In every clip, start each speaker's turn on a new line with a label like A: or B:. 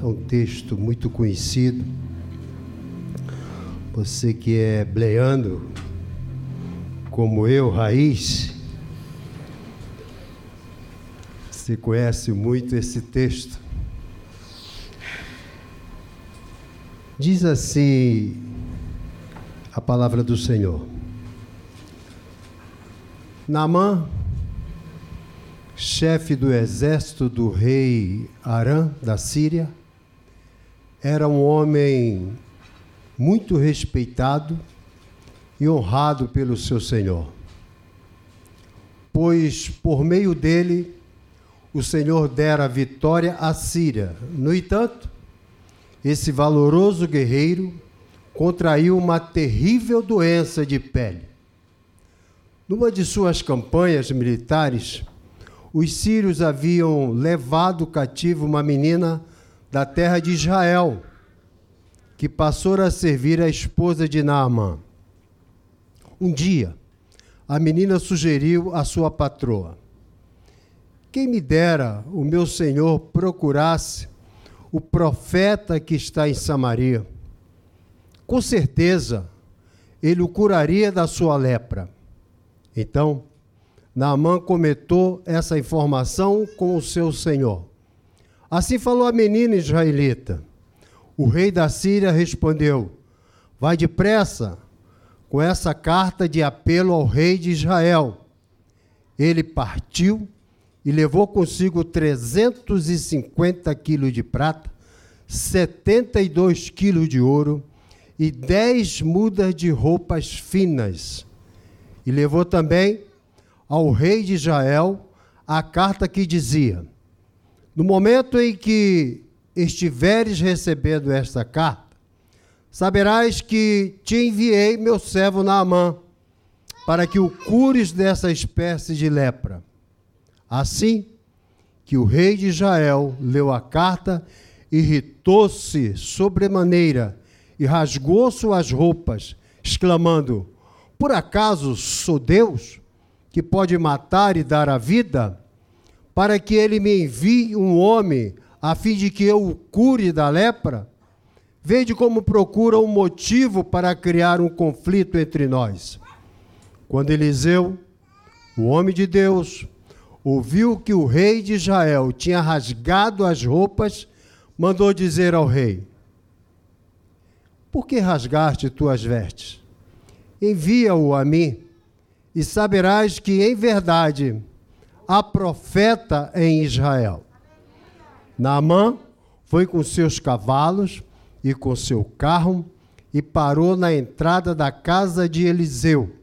A: é um texto muito conhecido. Você que é bleando, como eu, raiz, você conhece muito esse texto. Diz assim a palavra do Senhor. Naamã, chefe do exército do rei Arã da Síria, era um homem muito respeitado e honrado pelo seu senhor. Pois por meio dele o Senhor dera vitória à Síria. No entanto, esse valoroso guerreiro contraiu uma terrível doença de pele. Numa de suas campanhas militares, os sírios haviam levado cativo uma menina da terra de Israel, que passou a servir a esposa de Naamã. Um dia, a menina sugeriu à sua patroa: Quem me dera o meu senhor procurasse o profeta que está em Samaria. Com certeza, ele o curaria da sua lepra. Então, Naamã comentou essa informação com o seu senhor. Assim falou a menina israelita. O rei da Síria respondeu: Vai depressa com essa carta de apelo ao rei de Israel. Ele partiu e levou consigo 350 quilos de prata, 72 quilos de ouro e 10 mudas de roupas finas. E levou também ao rei de Israel a carta que dizia: No momento em que estiveres recebendo esta carta, saberás que te enviei meu servo Naamã, para que o cures dessa espécie de lepra. Assim que o rei de Israel leu a carta, irritou-se sobremaneira e rasgou suas roupas, exclamando: Por acaso sou Deus, que pode matar e dar a vida? Para que ele me envie um homem, a fim de que eu o cure da lepra? Vede como procura um motivo para criar um conflito entre nós. Quando Eliseu, o homem de Deus, ouviu que o rei de Israel tinha rasgado as roupas, mandou dizer ao rei: Por que rasgaste tuas vestes? Envia-o a mim, e saberás que em verdade há profeta em Israel. Naamã foi com seus cavalos e com seu carro e parou na entrada da casa de Eliseu.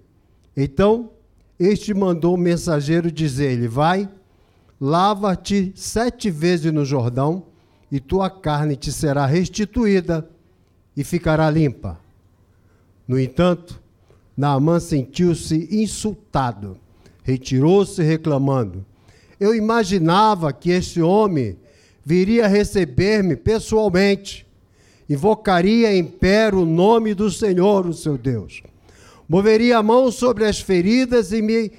A: Então este mandou o mensageiro dizer-lhe: Vai, lava-te sete vezes no Jordão, e tua carne te será restituída e ficará limpa. No entanto, Naamã sentiu-se insultado, retirou-se reclamando. Eu imaginava que este homem viria receber-me pessoalmente, invocaria em pé o nome do Senhor, o seu Deus moveria a mão sobre as feridas e me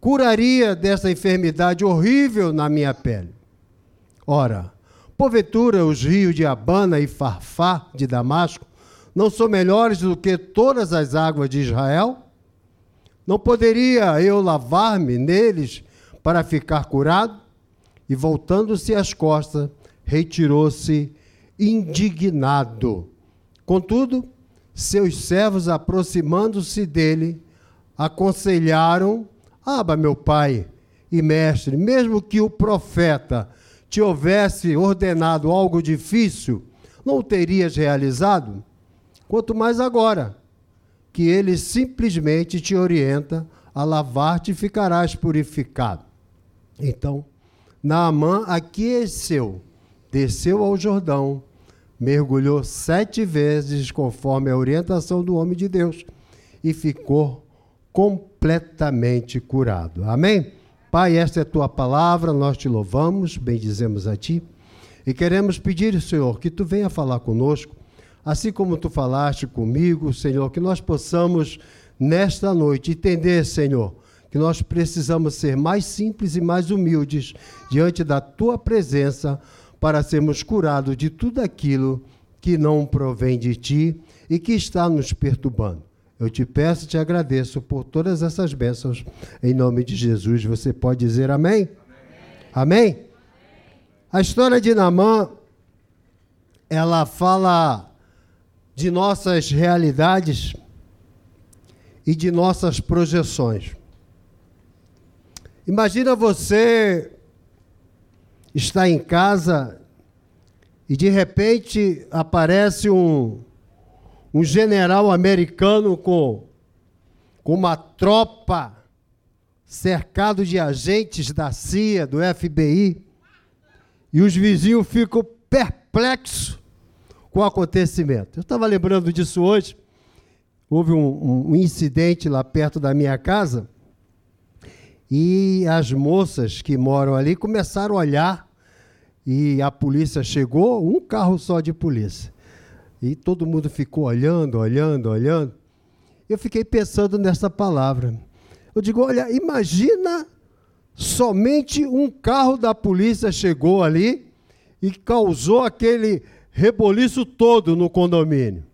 A: curaria dessa enfermidade horrível na minha pele. Ora, porventura os rios de Abana e Farfá de Damasco não são melhores do que todas as águas de Israel? Não poderia eu lavar-me neles para ficar curado? E voltando-se às costas, retirou-se indignado. Contudo, seus servos, aproximando-se dele, aconselharam: Aba, meu pai e mestre, mesmo que o profeta te houvesse ordenado algo difícil, não o terias realizado? Quanto mais agora, que ele simplesmente te orienta a lavar-te e ficarás purificado. Então, Naamã aqueceu, desceu ao Jordão, mergulhou sete vezes, conforme a orientação do homem de Deus, e ficou completamente curado. Amém? Pai, esta é a tua palavra, nós te louvamos, bendizemos a ti, e queremos pedir, Senhor, que tu venha falar conosco, assim como tu falaste comigo, Senhor, que nós possamos, nesta noite, entender, Senhor, que nós precisamos ser mais simples e mais humildes diante da tua presença para sermos curados de tudo aquilo que não provém de ti e que está nos perturbando. Eu te peço e te agradeço por todas essas bênçãos. Em nome de Jesus, você pode dizer amém? Amém? amém? A história de Namã, ela fala de nossas realidades e de nossas projeções. Imagina você estar em casa e de repente aparece um, um general americano com, com uma tropa cercado de agentes da CIA, do FBI, e os vizinhos ficam perplexos com o acontecimento. Eu estava lembrando disso hoje. Houve um, um incidente lá perto da minha casa e as moças que moram ali começaram a olhar e a polícia chegou, um carro só de polícia. E todo mundo ficou olhando, olhando, olhando. Eu fiquei pensando nessa palavra. Eu digo, olha, imagina somente um carro da polícia chegou ali e causou aquele reboliço todo no condomínio.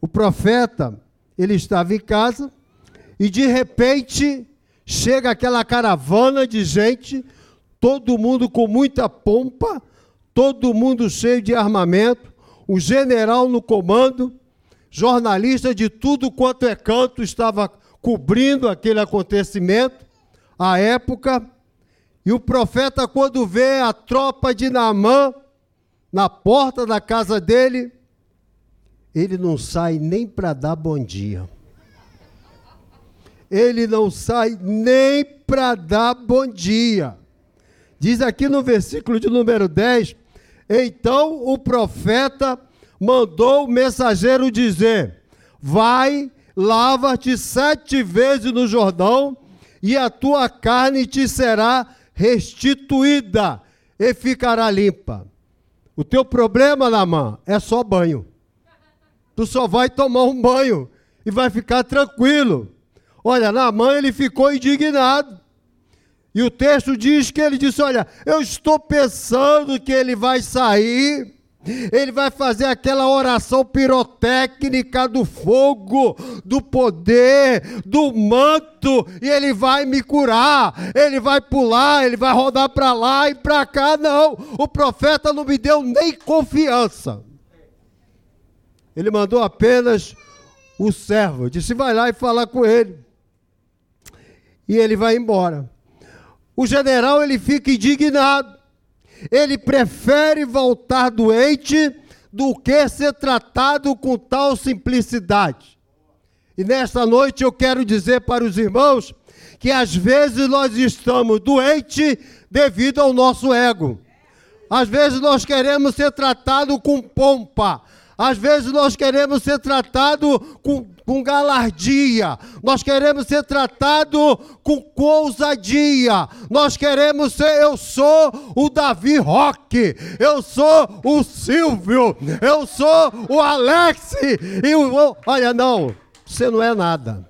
A: O profeta, ele estava em casa e de repente chega aquela caravana de gente, todo mundo com muita pompa, todo mundo cheio de armamento, o general no comando, jornalista de tudo quanto é canto estava cobrindo aquele acontecimento, a época, e o profeta, quando vê a tropa de Naamã na porta da casa dele, ele não sai nem para dar bom dia. Ele não sai nem para dar bom dia. Diz aqui no versículo de número 10: Então o profeta mandou o mensageiro dizer: Vai, lava-te sete vezes no Jordão, e a tua carne te será restituída e ficará limpa. O teu problema, Namã, é só banho. Tu só vai tomar um banho e vai ficar tranquilo. Olha, Namã ele ficou indignado. E o texto diz que ele disse: Olha, eu estou pensando que ele vai sair ele vai fazer aquela oração pirotécnica do fogo, do poder, do manto, e ele vai me curar. Ele vai pular, ele vai rodar para lá e para cá. Não, o profeta não me deu nem confiança. Ele mandou apenas o servo, disse: vai lá e fala com ele. E ele vai embora. O general ele fica indignado ele prefere voltar doente do que ser tratado com tal simplicidade. E nesta noite eu quero dizer para os irmãos que às vezes nós estamos doentes devido ao nosso ego. Às vezes nós queremos ser tratados com pompa. Às vezes nós queremos ser tratados com com galardia, nós queremos ser tratados com ousadia, nós queremos ser, eu sou o Davi Roque, eu sou o Silvio, eu sou o Alex, e o, olha, não, você não é nada.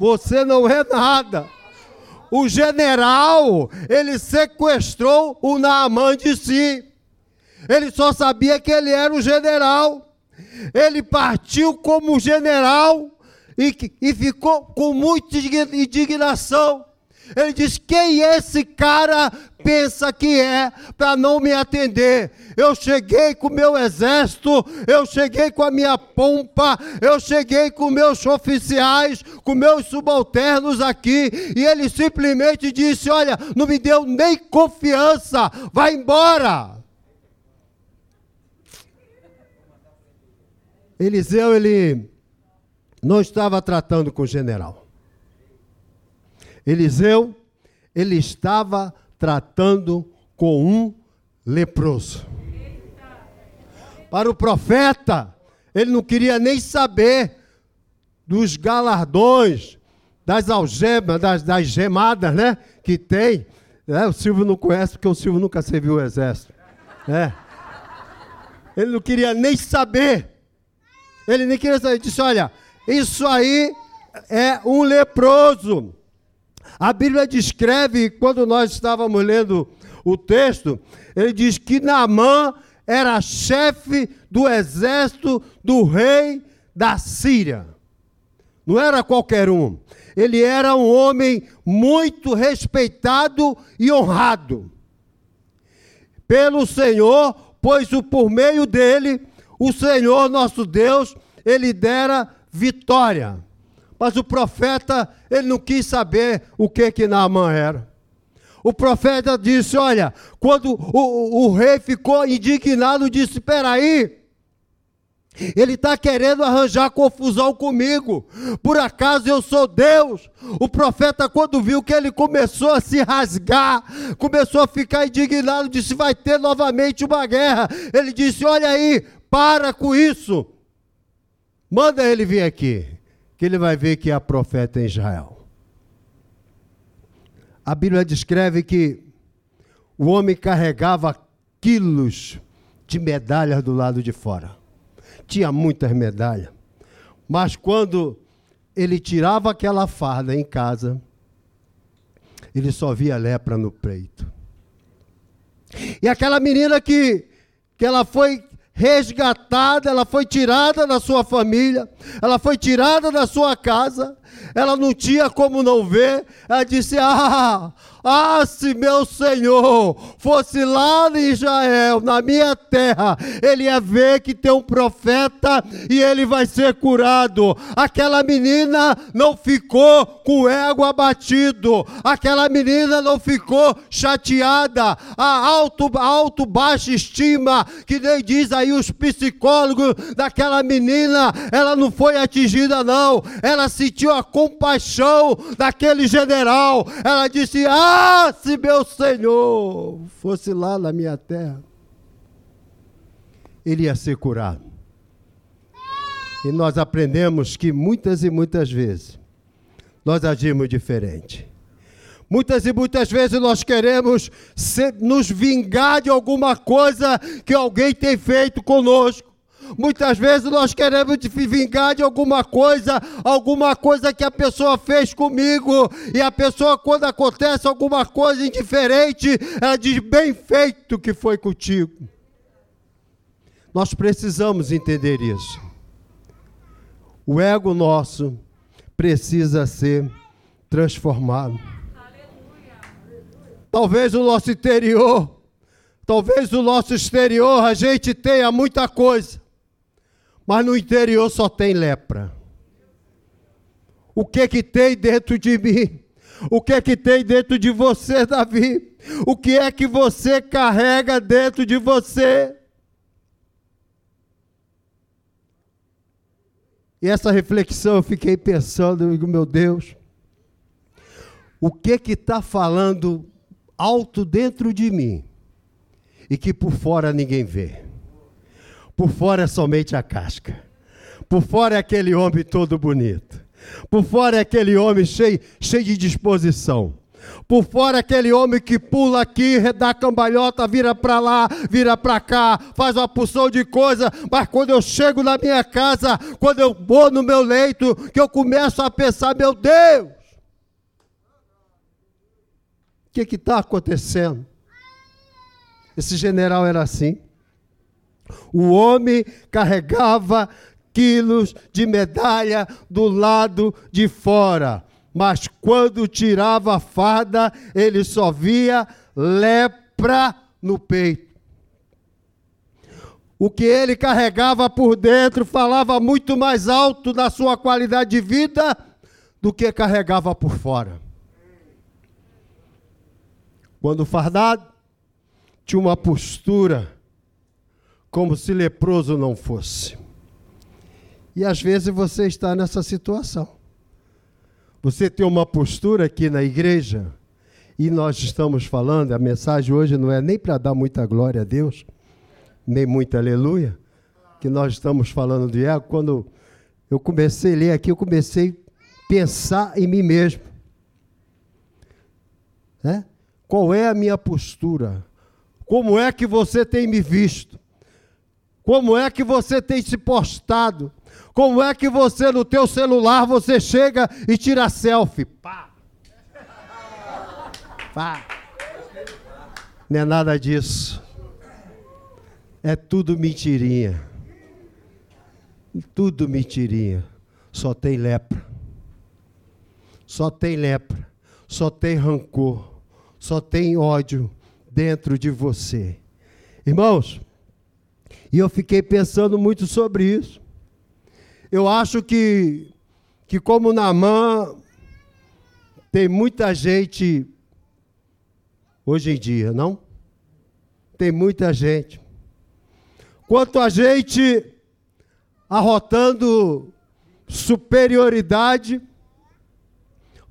A: Você não é nada. O general, ele sequestrou o Naamã de si. Ele só sabia que ele era o general ele partiu como general e, e ficou com muita indignação. Ele diz: Quem esse cara pensa que é para não me atender? Eu cheguei com meu exército, eu cheguei com a minha pompa, eu cheguei com meus oficiais, com meus subalternos aqui, e ele simplesmente disse: Olha, não me deu nem confiança, vai embora. Eliseu, ele não estava tratando com o general. Eliseu, ele estava tratando com um leproso. Para o profeta, ele não queria nem saber dos galardões, das algemas, das, das gemadas, né? Que tem. É, o Silvio não conhece porque o Silvio nunca serviu o exército. É. Ele não queria nem saber ele nem queria. Ele disse: Olha, isso aí é um leproso. A Bíblia descreve, quando nós estávamos lendo o texto, ele diz que Naamã era chefe do exército do rei da Síria. Não era qualquer um. Ele era um homem muito respeitado e honrado pelo Senhor, pois o por meio dele, o Senhor nosso Deus, ele dera vitória. Mas o profeta, ele não quis saber o que que Naamã era. O profeta disse: Olha, quando o, o rei ficou indignado, disse: Espera aí, ele está querendo arranjar confusão comigo. Por acaso eu sou Deus? O profeta, quando viu que ele começou a se rasgar, começou a ficar indignado, disse: Vai ter novamente uma guerra. Ele disse: Olha aí, para com isso. Manda ele vir aqui, que ele vai ver que é profeta em Israel. A Bíblia descreve que o homem carregava quilos de medalhas do lado de fora tinha muitas medalhas. Mas quando ele tirava aquela farda em casa, ele só via lepra no peito. E aquela menina que, que ela foi resgatada, ela foi tirada da sua família, ela foi tirada da sua casa, ela não tinha como não ver, ela disse: Ah, ah, se meu Senhor fosse lá em Israel, na minha terra, ele ia ver que tem um profeta e ele vai ser curado. Aquela menina não ficou com o ego abatido, aquela menina não ficou chateada. A alto, alto, baixa estima, que nem diz aí os psicólogos daquela menina, ela não foi atingida, não. Ela sentiu a compaixão daquele general. Ela disse: Ah, ah, se meu Senhor fosse lá na minha terra, ele ia ser curado. E nós aprendemos que muitas e muitas vezes nós agimos diferente. Muitas e muitas vezes nós queremos ser, nos vingar de alguma coisa que alguém tem feito conosco. Muitas vezes nós queremos vingar de alguma coisa, alguma coisa que a pessoa fez comigo, e a pessoa, quando acontece alguma coisa indiferente, ela diz: bem feito que foi contigo. Nós precisamos entender isso. O ego nosso precisa ser transformado. Talvez o nosso interior, talvez o nosso exterior, a gente tenha muita coisa, mas no interior só tem lepra. O que que tem dentro de mim? O que que tem dentro de você, Davi? O que é que você carrega dentro de você? E essa reflexão eu fiquei pensando, eu digo, meu Deus, o que que está falando alto dentro de mim e que por fora ninguém vê? Por fora é somente a casca. Por fora é aquele homem todo bonito. Por fora é aquele homem cheio, cheio de disposição. Por fora é aquele homem que pula aqui, dá cambalhota, vira para lá, vira para cá, faz uma porção de coisa, mas quando eu chego na minha casa, quando eu vou no meu leito, que eu começo a pensar, meu Deus, o que está acontecendo? Esse general era assim. O homem carregava quilos de medalha do lado de fora, mas quando tirava a farda, ele só via lepra no peito. O que ele carregava por dentro falava muito mais alto da sua qualidade de vida do que carregava por fora. Quando fardado, tinha uma postura como se leproso não fosse. E às vezes você está nessa situação. Você tem uma postura aqui na igreja, e nós estamos falando, a mensagem hoje não é nem para dar muita glória a Deus, nem muita aleluia, que nós estamos falando de ego. Quando eu comecei a ler aqui, eu comecei a pensar em mim mesmo. Né? Qual é a minha postura? Como é que você tem me visto? Como é que você tem se postado? Como é que você no teu celular você chega e tira selfie? Pá. Pá. Não é nada disso. É tudo mentirinha. Tudo mentirinha. Só tem lepra. Só tem lepra. Só tem rancor. Só tem ódio dentro de você. Irmãos, e eu fiquei pensando muito sobre isso. Eu acho que, que como Namã, tem muita gente hoje em dia, não? Tem muita gente. Quanto a gente arrotando superioridade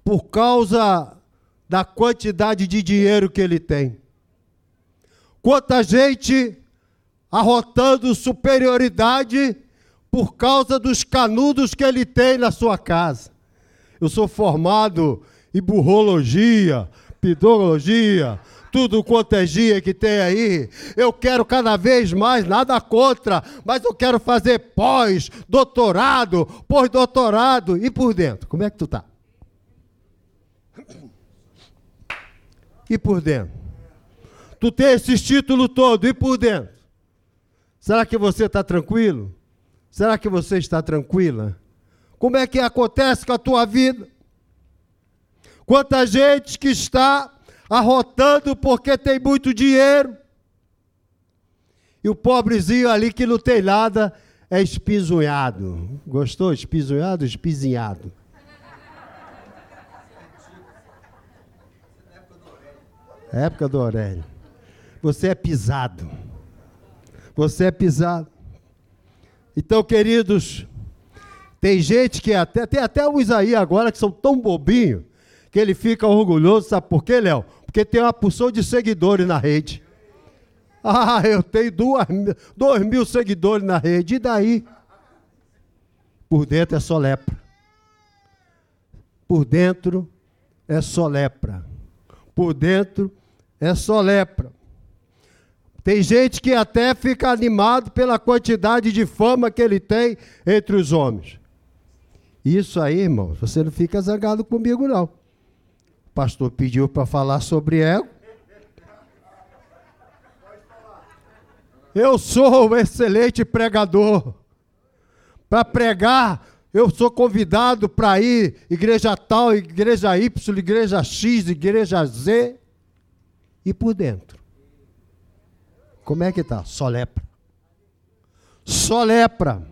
A: por causa da quantidade de dinheiro que ele tem. Quanta gente arrotando superioridade por causa dos canudos que ele tem na sua casa. Eu sou formado em burrologia, pidologia, tudo quanto é dia que tem aí. Eu quero cada vez mais, nada contra, mas eu quero fazer pós, doutorado, pós-doutorado. E por dentro, como é que tu tá? E por dentro? Tu tem esses títulos todos, e por dentro? Será que você está tranquilo? Será que você está tranquila? Como é que acontece com a tua vida? Quanta gente que está arrotando porque tem muito dinheiro. E o pobrezinho ali que não tem nada é espisunhado. Gostou? Espisunhado? Espizinhado. Época do Aurélio. Você é pisado. Você é pisado. Então, queridos, tem gente que até, tem até o Isaías agora que são tão bobinhos que ele fica orgulhoso, sabe por quê, Léo? Porque tem uma porção de seguidores na rede. Ah, eu tenho duas, dois mil seguidores na rede, e daí? Por dentro é só lepra. Por dentro é só lepra. Por dentro é só lepra. Tem gente que até fica animado pela quantidade de fama que ele tem entre os homens. Isso aí, irmão, você não fica zangado comigo, não. O pastor pediu para falar sobre ego. Eu sou um excelente pregador. Para pregar, eu sou convidado para ir igreja tal, igreja Y, igreja X, igreja Z. E por dentro? Como é que tá? Só lepra. Só lepra.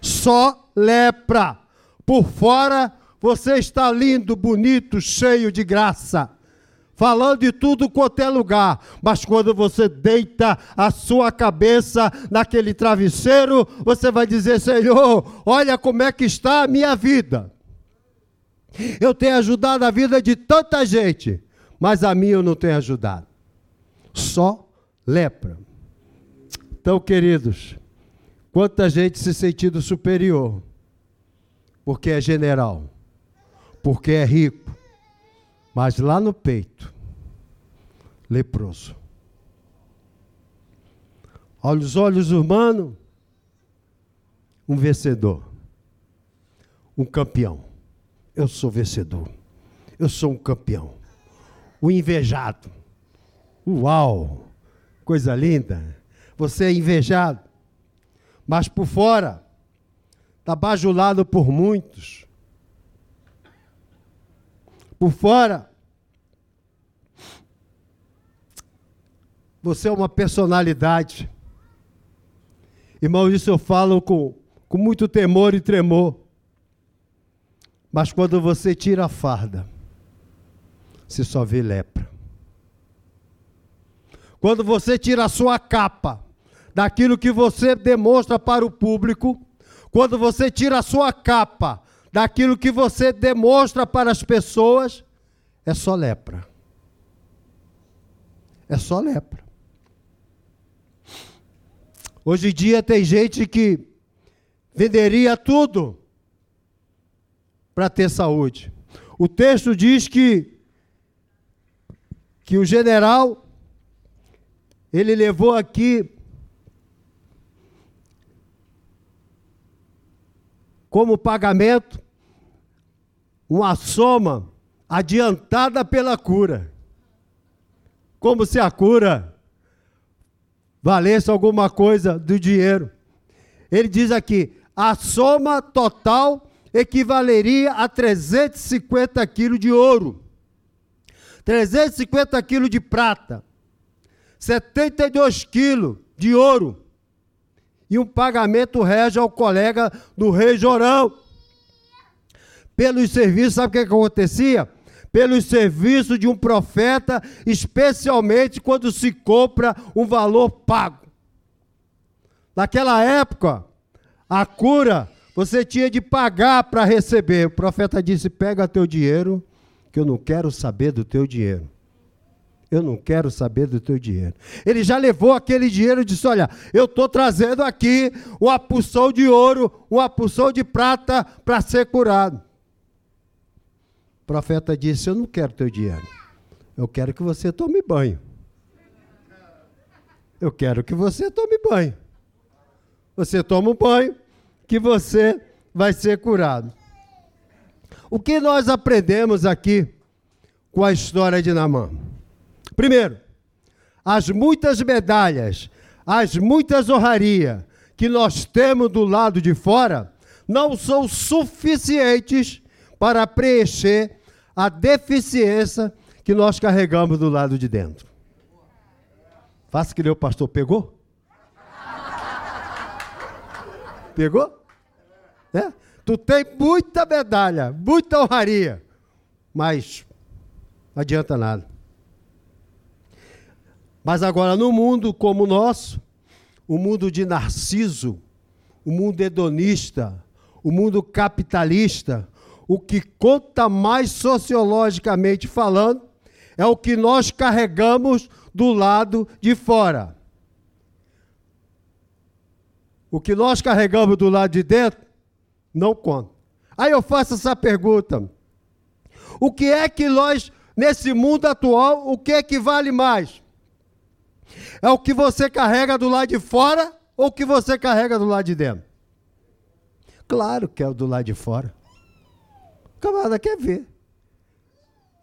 A: Só lepra. Por fora você está lindo, bonito, cheio de graça. Falando de tudo quanto é lugar, mas quando você deita a sua cabeça naquele travesseiro, você vai dizer: Senhor, olha como é que está a minha vida. Eu tenho ajudado a vida de tanta gente, mas a minha eu não tenho ajudado. Só lepra. Então, queridos, quanta gente se sentindo superior, porque é general, porque é rico, mas lá no peito, leproso. Olha olhos humanos, um vencedor, um campeão. Eu sou vencedor, eu sou um campeão. O invejado, Uau! Coisa linda. Você é invejado. Mas por fora, está bajulado por muitos. Por fora, você é uma personalidade. Irmão, isso eu falo com, com muito temor e tremor. Mas quando você tira a farda, você só vê lepra. Quando você tira a sua capa daquilo que você demonstra para o público, quando você tira a sua capa daquilo que você demonstra para as pessoas, é só lepra. É só lepra. Hoje em dia tem gente que venderia tudo para ter saúde. O texto diz que que o general ele levou aqui como pagamento uma soma adiantada pela cura. como se a cura valesse alguma coisa do dinheiro. Ele diz aqui: a soma total equivaleria a 350 quilos de ouro, 350 quilos de prata, 72 quilos de ouro e um pagamento rege ao colega do rei Jorão. Pelos serviços, sabe o que, que acontecia? Pelos serviços de um profeta, especialmente quando se compra um valor pago. Naquela época, a cura você tinha de pagar para receber. O profeta disse: Pega teu dinheiro, que eu não quero saber do teu dinheiro. Eu não quero saber do teu dinheiro. Ele já levou aquele dinheiro e disse: Olha, eu estou trazendo aqui uma porção de ouro, uma porção de prata para ser curado. O profeta disse: Eu não quero teu dinheiro. Eu quero que você tome banho. Eu quero que você tome banho. Você toma um banho, que você vai ser curado. O que nós aprendemos aqui com a história de Namã? Primeiro, as muitas medalhas, as muitas honrarias que nós temos do lado de fora não são suficientes para preencher a deficiência que nós carregamos do lado de dentro. Faça que nem o pastor pegou? Pegou? É? Tu tem muita medalha, muita honraria, mas não adianta nada. Mas agora, no mundo como o nosso, o mundo de Narciso, o mundo hedonista, o mundo capitalista, o que conta mais sociologicamente falando é o que nós carregamos do lado de fora. O que nós carregamos do lado de dentro não conta. Aí eu faço essa pergunta: o que é que nós, nesse mundo atual, o que é que vale mais? É o que você carrega do lado de fora ou o que você carrega do lado de dentro? Claro que é o do lado de fora. O camarada quer ver.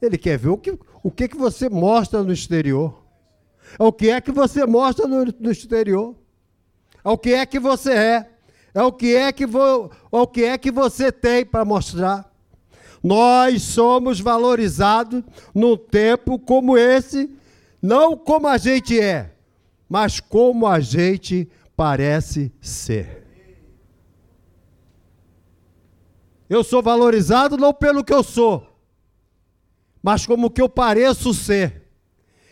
A: Ele quer ver o que, o que, que você mostra no exterior. É o que é que você mostra no, no exterior. É o que é que você é é o que é que, vo, é o que, é que você tem para mostrar. Nós somos valorizados num tempo como esse, não como a gente é, mas como a gente parece ser. Eu sou valorizado não pelo que eu sou, mas como que eu pareço ser.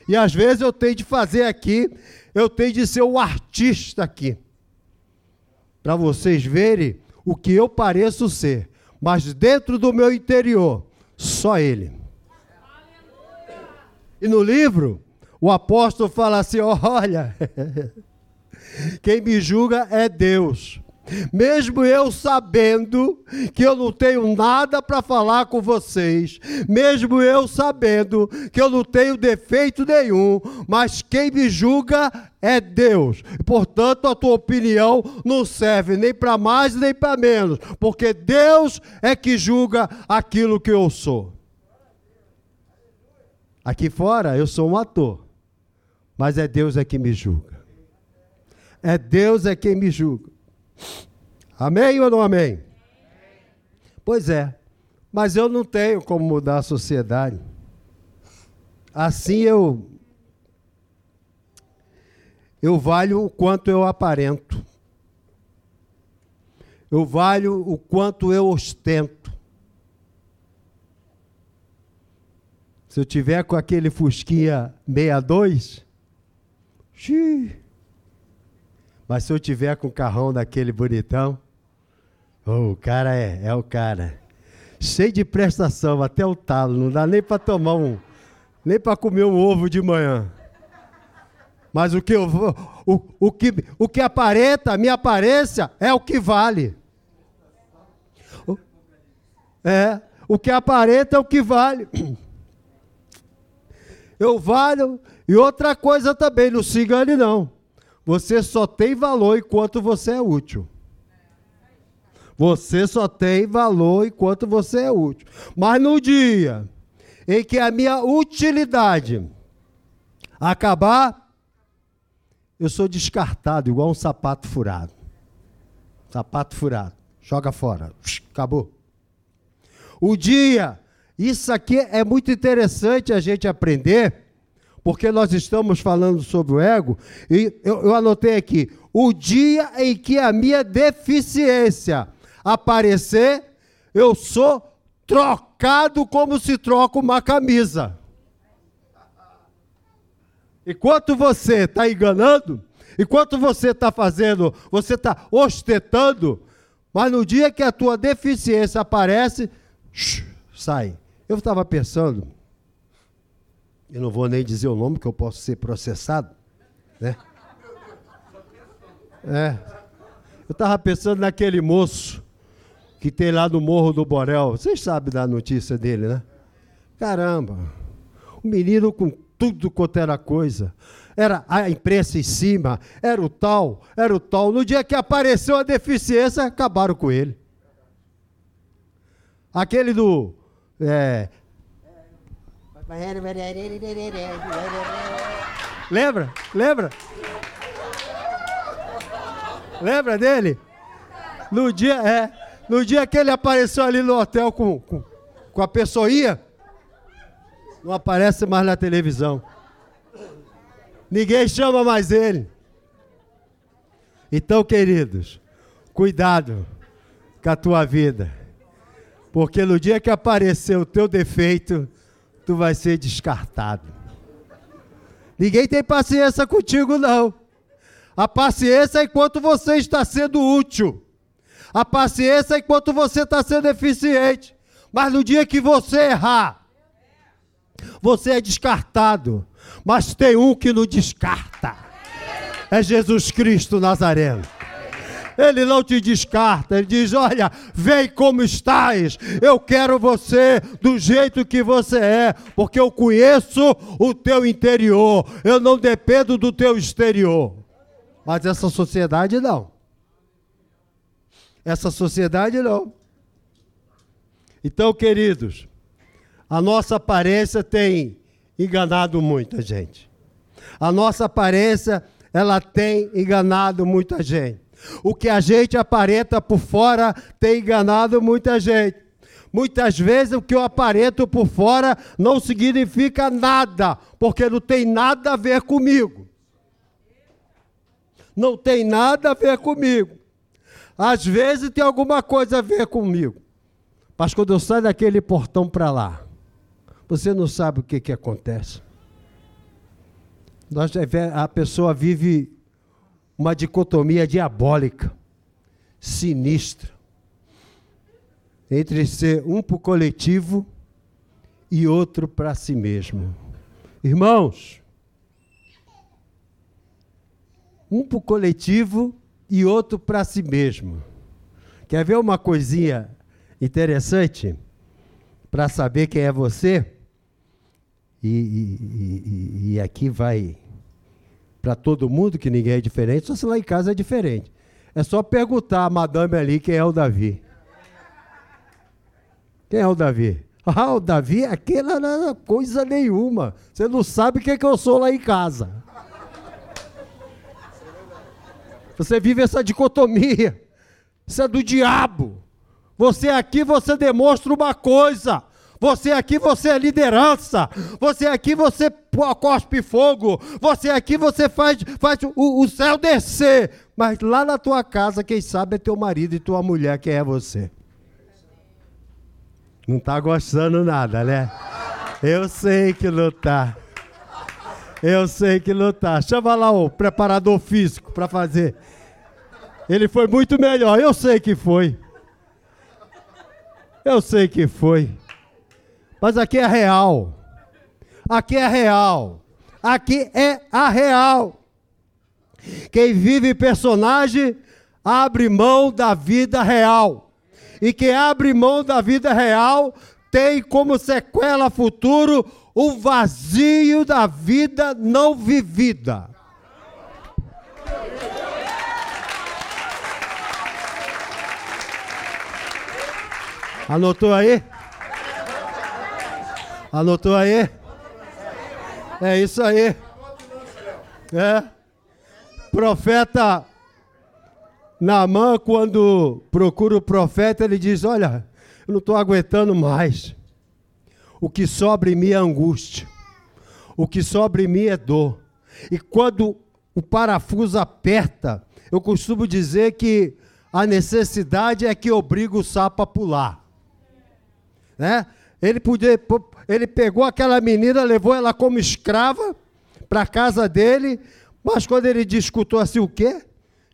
A: E às vezes eu tenho de fazer aqui, eu tenho de ser o artista aqui para vocês verem o que eu pareço ser, mas dentro do meu interior, só Ele. E no livro, o apóstolo fala assim: olha, quem me julga é Deus. Mesmo eu sabendo que eu não tenho nada para falar com vocês, mesmo eu sabendo que eu não tenho defeito nenhum, mas quem me julga é Deus. Portanto, a tua opinião não serve nem para mais nem para menos, porque Deus é que julga aquilo que eu sou. Aqui fora eu sou um ator, mas é Deus é que me julga. É Deus é quem me julga. Amém ou não amém? Pois é, mas eu não tenho como mudar a sociedade. Assim eu eu valho o quanto eu aparento. Eu valho o quanto eu ostento. Se eu tiver com aquele Fusquinha 62, xiii, mas se eu tiver com o carrão daquele bonitão, oh, o cara é, é o cara. Cheio de prestação, até o talo, não dá nem para tomar um, nem para comer um ovo de manhã. Mas o que, eu, o, o, que, o que aparenta, a minha aparência, é o que vale. É, o que aparenta é o que vale. Eu valho. E outra coisa também, não se engane não. Você só tem valor enquanto você é útil. Você só tem valor enquanto você é útil. Mas no dia em que a minha utilidade Acabar, eu sou descartado, igual um sapato furado. Sapato furado. Joga fora. Acabou. O dia, isso aqui é muito interessante a gente aprender, porque nós estamos falando sobre o ego, e eu, eu anotei aqui: o dia em que a minha deficiência aparecer, eu sou trocado como se troca uma camisa. Enquanto você está enganando, enquanto você está fazendo, você está ostentando, mas no dia que a tua deficiência aparece, sai. Eu estava pensando, eu não vou nem dizer o nome, que eu posso ser processado, né? É. Eu estava pensando naquele moço que tem lá no Morro do Borel. Vocês sabem da notícia dele, né? Caramba, o menino com tudo quanto era coisa. Era a imprensa em cima, era o tal, era o tal. No dia que apareceu a deficiência, acabaram com ele. Aquele do. É... Lembra? Lembra? Lembra dele? No dia, é, no dia que ele apareceu ali no hotel com, com, com a pessoinha, não aparece mais na televisão. Ninguém chama mais ele. Então, queridos, cuidado com a tua vida. Porque no dia que aparecer o teu defeito, tu vai ser descartado. Ninguém tem paciência contigo, não. A paciência é enquanto você está sendo útil. A paciência é enquanto você está sendo eficiente. Mas no dia que você errar, você é descartado. Mas tem um que não descarta. É Jesus Cristo Nazareno. Ele não te descarta, ele diz: Olha, vem como estás, eu quero você do jeito que você é, porque eu conheço o teu interior, eu não dependo do teu exterior. Mas essa sociedade não. Essa sociedade não. Então, queridos, a nossa aparência tem enganado muita gente. A nossa aparência, ela tem enganado muita gente. O que a gente aparenta por fora tem enganado muita gente. Muitas vezes o que eu aparento por fora não significa nada, porque não tem nada a ver comigo. Não tem nada a ver comigo. Às vezes tem alguma coisa a ver comigo. Mas quando eu saio daquele portão para lá, você não sabe o que, que acontece. a pessoa vive uma dicotomia diabólica, sinistra, entre ser um para o coletivo e outro para si mesmo. Irmãos, um para o coletivo e outro para si mesmo. Quer ver uma coisinha interessante para saber quem é você? E, e, e, e aqui vai para todo mundo que ninguém é diferente, só se lá em casa é diferente. É só perguntar a madame ali quem é o Davi. Quem é o Davi? Ah, o Davi, aquela é coisa nenhuma. Você não sabe o que, é que eu sou lá em casa. Você vive essa dicotomia. Isso é do diabo. Você aqui, você demonstra uma coisa. Você aqui, você é liderança. Você aqui, você cospe fogo. Você aqui, você faz, faz o, o céu descer. Mas lá na tua casa, quem sabe é teu marido e tua mulher, quem é você. Não está gostando nada, né? Eu sei que não está. Eu sei que não está. Chama lá o preparador físico para fazer. Ele foi muito melhor. Eu sei que foi. Eu sei que foi. Mas aqui é real. Aqui é real. Aqui é a real. Quem vive personagem abre mão da vida real. E quem abre mão da vida real tem como sequela futuro o vazio da vida não vivida. Anotou aí? Anotou aí? É isso aí. É. Profeta Naamã, quando procura o profeta, ele diz: Olha, eu não estou aguentando mais. O que sobra em mim é angústia. O que sobra em mim é dor. E quando o parafuso aperta, eu costumo dizer que a necessidade é que obriga o sapo a pular. Né? Ele, podia, ele pegou aquela menina, levou ela como escrava para a casa dele, mas quando ele discutiu assim, o quê?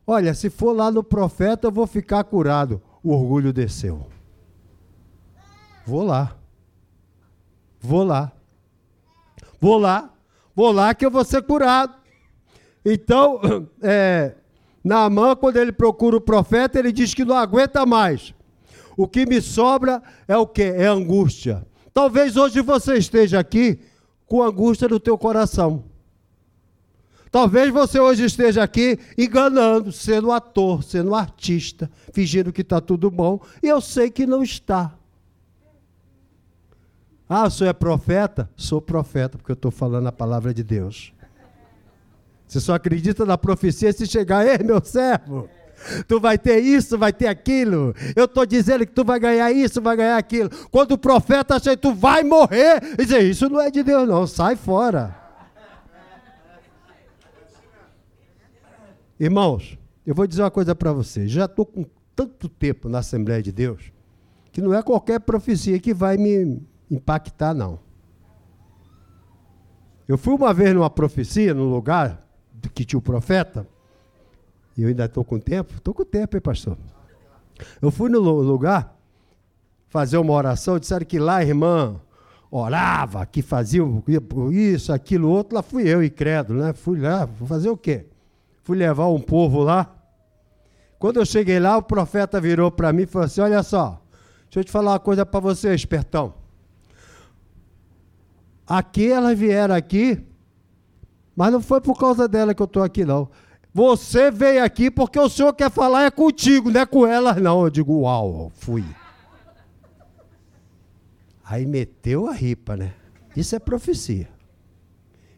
A: Olha, se for lá no profeta, eu vou ficar curado. O orgulho desceu. Vou lá. Vou lá. Vou lá. Vou lá que eu vou ser curado. Então, é, Naamã, quando ele procura o profeta, ele diz que não aguenta mais. O que me sobra é o que? É angústia. Talvez hoje você esteja aqui com angústia no teu coração. Talvez você hoje esteja aqui enganando, sendo ator, sendo artista, fingindo que está tudo bom, e eu sei que não está. Ah, o senhor é profeta? Sou profeta, porque eu estou falando a palavra de Deus. Você só acredita na profecia se chegar, ei, meu servo, tu vai ter isso, vai ter aquilo. Eu estou dizendo que tu vai ganhar isso, vai ganhar aquilo. Quando o profeta acha que tu vai morrer, dizer, isso não é de Deus, não, sai fora. Irmãos, eu vou dizer uma coisa para vocês. Já estou com tanto tempo na Assembleia de Deus que não é qualquer profecia que vai me impactar, não. Eu fui uma vez numa profecia, num lugar que tinha o profeta, e eu ainda estou com tempo, estou com tempo, hein, pastor? Eu fui no lugar fazer uma oração, disseram que lá a irmã orava, que fazia isso, aquilo, outro, lá fui eu, incrédulo, né? Fui lá, vou fazer o quê? Fui levar um povo lá. Quando eu cheguei lá, o profeta virou para mim e falou assim: Olha só, deixa eu te falar uma coisa para você, espertão. Aqui elas vieram aqui mas não foi por causa dela que eu estou aqui, não. Você veio aqui porque o senhor quer falar é contigo, não é com elas, não. Eu digo, uau, fui. Aí meteu a ripa, né? Isso é profecia.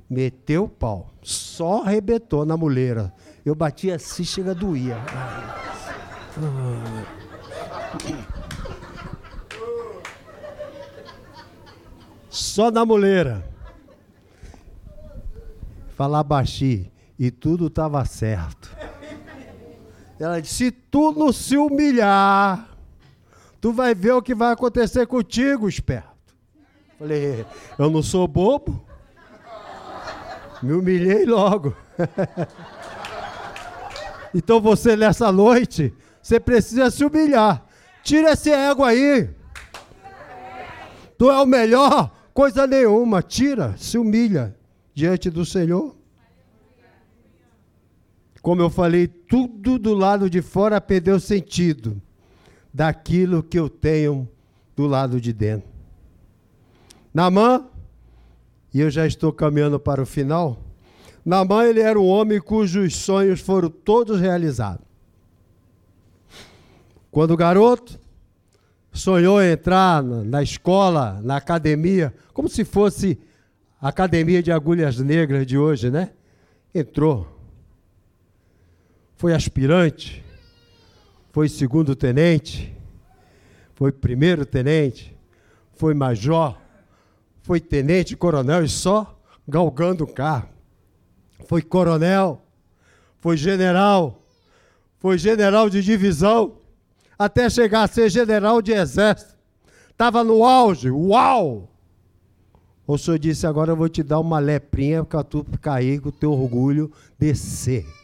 A: Meteu o pau. Só arrebentou na muleira. Eu bati assim, chega doía. Só na muleira falar baixinho. E tudo estava certo. Ela disse: se tu não se humilhar, tu vai ver o que vai acontecer contigo, esperto. Falei: eu não sou bobo. Me humilhei logo. então você, nessa noite, você precisa se humilhar. Tira esse ego aí. Tu é o melhor, coisa nenhuma. Tira, se humilha diante do Senhor. Como eu falei, tudo do lado de fora perdeu sentido daquilo que eu tenho do lado de dentro. Namã, e eu já estou caminhando para o final. Namã, ele era um homem cujos sonhos foram todos realizados. Quando garoto, sonhou entrar na escola, na academia, como se fosse Academia de Agulhas Negras de hoje, né? Entrou. Foi aspirante, foi segundo tenente, foi primeiro tenente, foi major, foi tenente coronel e só galgando o carro. Foi coronel, foi general, foi general de divisão, até chegar a ser general de exército. Estava no auge, uau! O senhor disse: agora eu vou te dar uma leprinha para tu cair com o teu orgulho descer.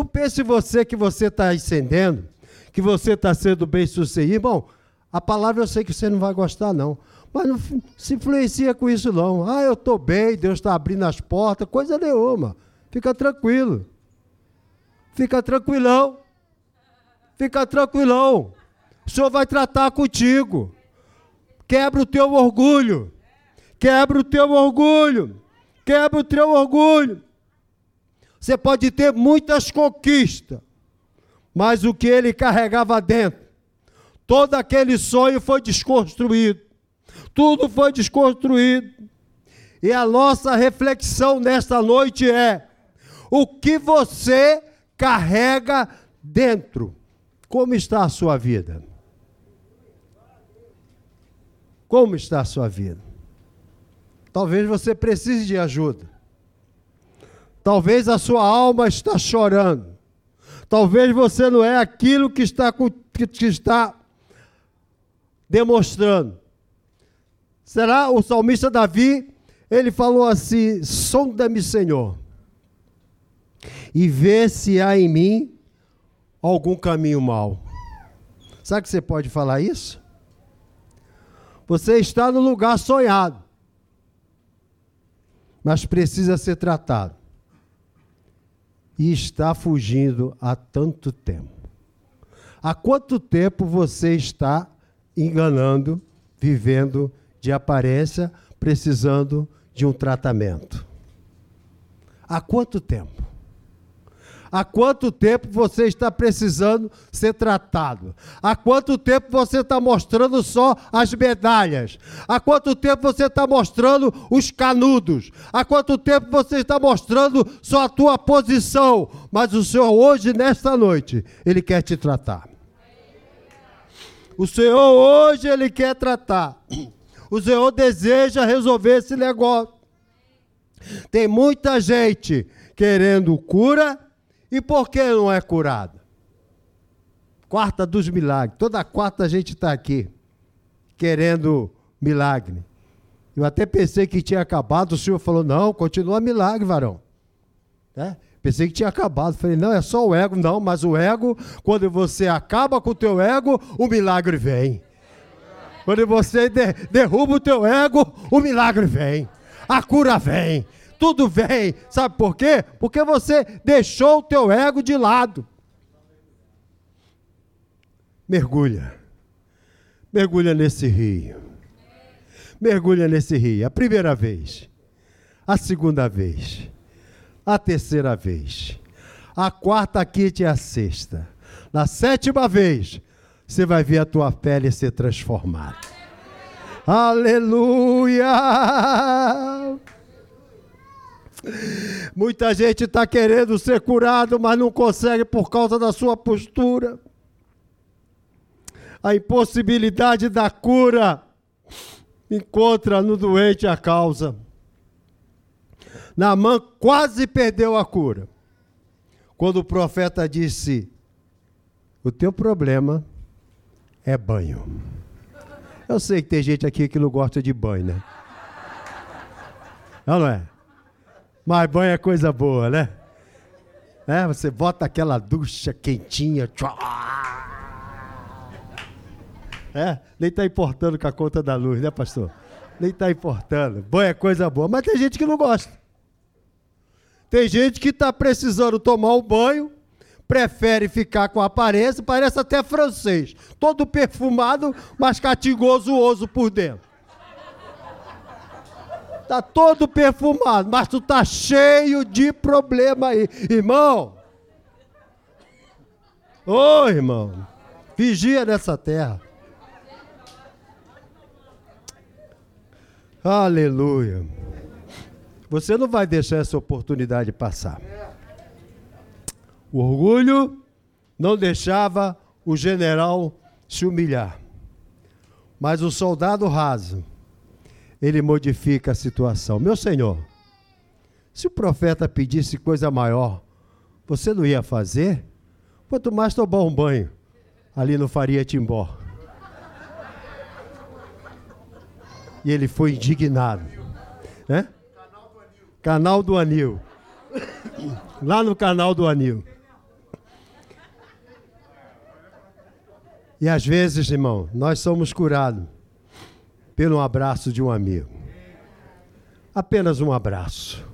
A: Não pense você que você está ascendendo, que você está sendo bem sucedido. Irmão, a palavra eu sei que você não vai gostar, não. Mas não se influencia com isso, não. Ah, eu estou bem, Deus está abrindo as portas, coisa nenhuma. Fica tranquilo. Fica tranquilão. Fica tranquilão. O Senhor vai tratar contigo. Quebra o teu orgulho. Quebra o teu orgulho. Quebra o teu orgulho. Você pode ter muitas conquistas, mas o que ele carregava dentro, todo aquele sonho foi desconstruído. Tudo foi desconstruído. E a nossa reflexão nesta noite é: o que você carrega dentro? Como está a sua vida? Como está a sua vida? Talvez você precise de ajuda. Talvez a sua alma está chorando. Talvez você não é aquilo que está, que está demonstrando. Será o salmista Davi? Ele falou assim: Sonda-me, Senhor, e vê se há em mim algum caminho mau. Sabe que você pode falar isso? Você está no lugar sonhado, mas precisa ser tratado. E está fugindo há tanto tempo. Há quanto tempo você está enganando, vivendo de aparência, precisando de um tratamento? Há quanto tempo? Há quanto tempo você está precisando ser tratado? Há quanto tempo você está mostrando só as medalhas? Há quanto tempo você está mostrando os canudos? Há quanto tempo você está mostrando só a tua posição? Mas o Senhor hoje, nesta noite, Ele quer te tratar. O Senhor hoje, Ele quer tratar. O Senhor deseja resolver esse negócio. Tem muita gente querendo cura e por que não é curado? Quarta dos milagres. Toda quarta a gente está aqui querendo milagre. Eu até pensei que tinha acabado. O senhor falou: não, continua milagre, varão. É? Pensei que tinha acabado. Falei: não, é só o ego. Não, mas o ego, quando você acaba com o teu ego, o milagre vem. Quando você de, derruba o teu ego, o milagre vem. A cura vem tudo vem. Sabe por quê? Porque você deixou o teu ego de lado. Mergulha. Mergulha nesse rio. Mergulha nesse rio. A primeira vez. A segunda vez. A terceira vez. A quarta, a quinta e a sexta. Na sétima vez, você vai ver a tua pele ser transformada. Aleluia! Muita gente está querendo ser curado, mas não consegue por causa da sua postura. A impossibilidade da cura encontra no doente a causa. Naamã quase perdeu a cura. Quando o profeta disse: O teu problema é banho. Eu sei que tem gente aqui que não gosta de banho, né? Não, não é? Mas banho é coisa boa, né? É, você bota aquela ducha quentinha. É, nem está importando com a conta da luz, né, pastor? Nem está importando. Banho é coisa boa. Mas tem gente que não gosta. Tem gente que está precisando tomar um banho, prefere ficar com a aparência, parece até francês. Todo perfumado, mas catigoso oso por dentro. Tá todo perfumado, mas tu tá cheio de problema aí, irmão. Ô, oh, irmão, vigia nessa terra. Aleluia. Você não vai deixar essa oportunidade passar. O orgulho não deixava o general se humilhar. Mas o soldado raso ele modifica a situação. Meu Senhor, se o profeta pedisse coisa maior, você não ia fazer? Quanto mais tomar um banho ali no Faria Timbó. E ele foi indignado. Né? Canal do Anil. Lá no canal do Anil. E às vezes, irmão, nós somos curados pelo abraço de um amigo. Apenas um abraço.